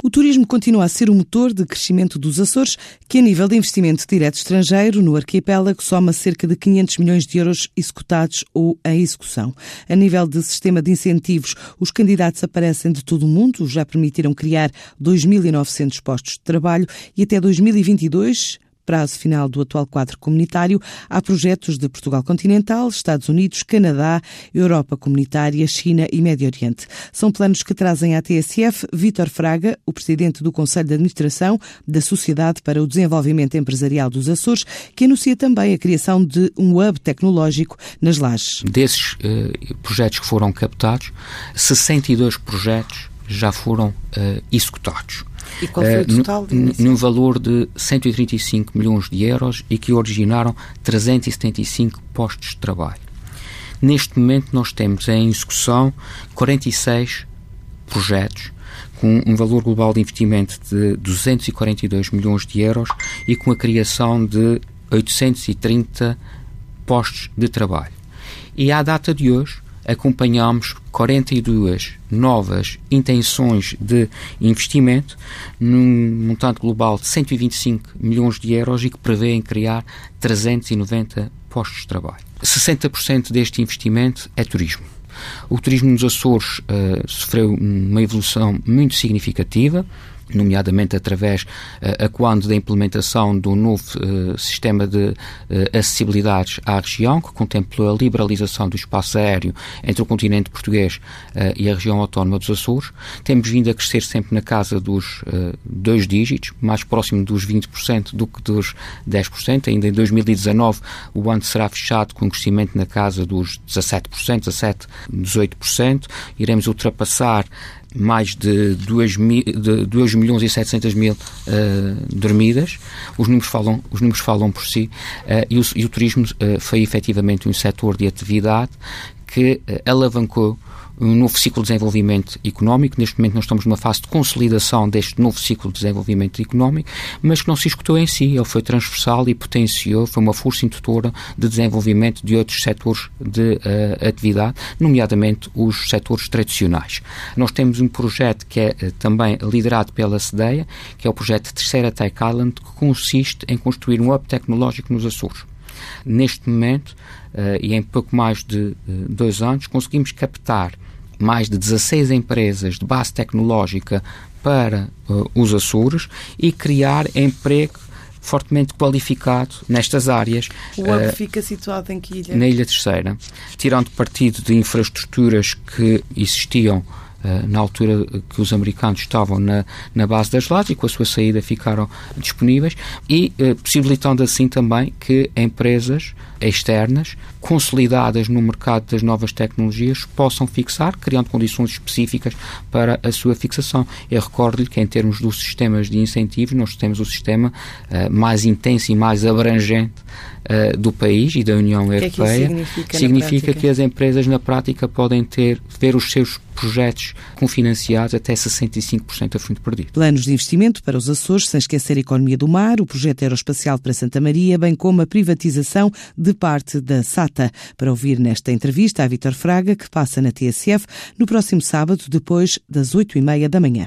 O turismo continua a ser o motor de crescimento dos Açores, que a nível de investimento direto estrangeiro no arquipélago soma cerca de 500 milhões de euros executados ou em execução. A nível de sistema de incentivos, os candidatos aparecem de todo o mundo, já permitiram criar 2.900 postos de trabalho e até 2022 prazo final do atual quadro comunitário, há projetos de Portugal continental, Estados Unidos, Canadá, Europa comunitária, China e Médio Oriente. São planos que trazem à TSF Vítor Fraga, o presidente do Conselho de Administração da Sociedade para o Desenvolvimento Empresarial dos Açores, que anuncia também a criação de um hub tecnológico nas lajes. Desses uh, projetos que foram captados, 62 projetos já foram uh, executados. E qual foi o eh, total? Uh, num valor de 135 milhões de euros e que originaram 375 postos de trabalho. Neste momento nós temos em execução 46 projetos com um valor global de investimento de 242 milhões de euros e com a criação de 830 postos de trabalho. E à data de hoje, acompanhamos 42 novas intenções de investimento num montante global de 125 milhões de euros e que prevêem criar 390 postos de trabalho. 60% deste investimento é turismo. O turismo nos Açores uh, sofreu uma evolução muito significativa nomeadamente através uh, a quando da implementação do novo uh, sistema de uh, acessibilidades à região, que contemplou a liberalização do espaço aéreo entre o continente português e a região autónoma dos Açores. Temos vindo a crescer sempre na casa dos dois dígitos, mais próximo dos 20% do que dos 10%. Ainda em 2019 o ano será fechado com um crescimento na casa dos 17%, 17%, 18%. Iremos ultrapassar mais de 2, mil, de 2 milhões e 700 mil uh, dormidas. Os números falam, os números falam por si uh, e, o, e, o, turismo uh, foi efetivamente um setor de atividade que alavancou um novo ciclo de desenvolvimento económico. Neste momento nós estamos numa fase de consolidação deste novo ciclo de desenvolvimento económico, mas que não se escutou em si. Ele foi transversal e potenciou, foi uma força indutora de desenvolvimento de outros setores de uh, atividade, nomeadamente os setores tradicionais. Nós temos um projeto que é uh, também liderado pela CEDEA, que é o projeto Terceira Tech Island, que consiste em construir um hub tecnológico nos Açores. Neste momento, uh, e em pouco mais de dois anos, conseguimos captar mais de 16 empresas de base tecnológica para uh, os Açores e criar emprego fortemente qualificado nestas áreas. O hub uh, fica situado em que ilha? Na Ilha Terceira, tirando partido de infraestruturas que existiam na altura que os americanos estavam na, na base das lajes e com a sua saída ficaram disponíveis e uh, possibilitando assim também que empresas externas, consolidadas no mercado das novas tecnologias, possam fixar, criando condições específicas para a sua fixação. Eu recordo-lhe que, em termos dos sistemas de incentivos, nós temos o sistema uh, mais intenso e mais abrangente uh, do país e da União Europeia. Que é que significa, significa que as empresas, na prática, podem ter, ver os seus projetos confinanciados até 65% a fundo perdido. Planos de investimento para os Açores, sem esquecer a economia do mar, o projeto aeroespacial para Santa Maria, bem como a privatização de parte da SATA. Para ouvir nesta entrevista a Vitor Fraga, que passa na TSF no próximo sábado, depois das oito e meia da manhã.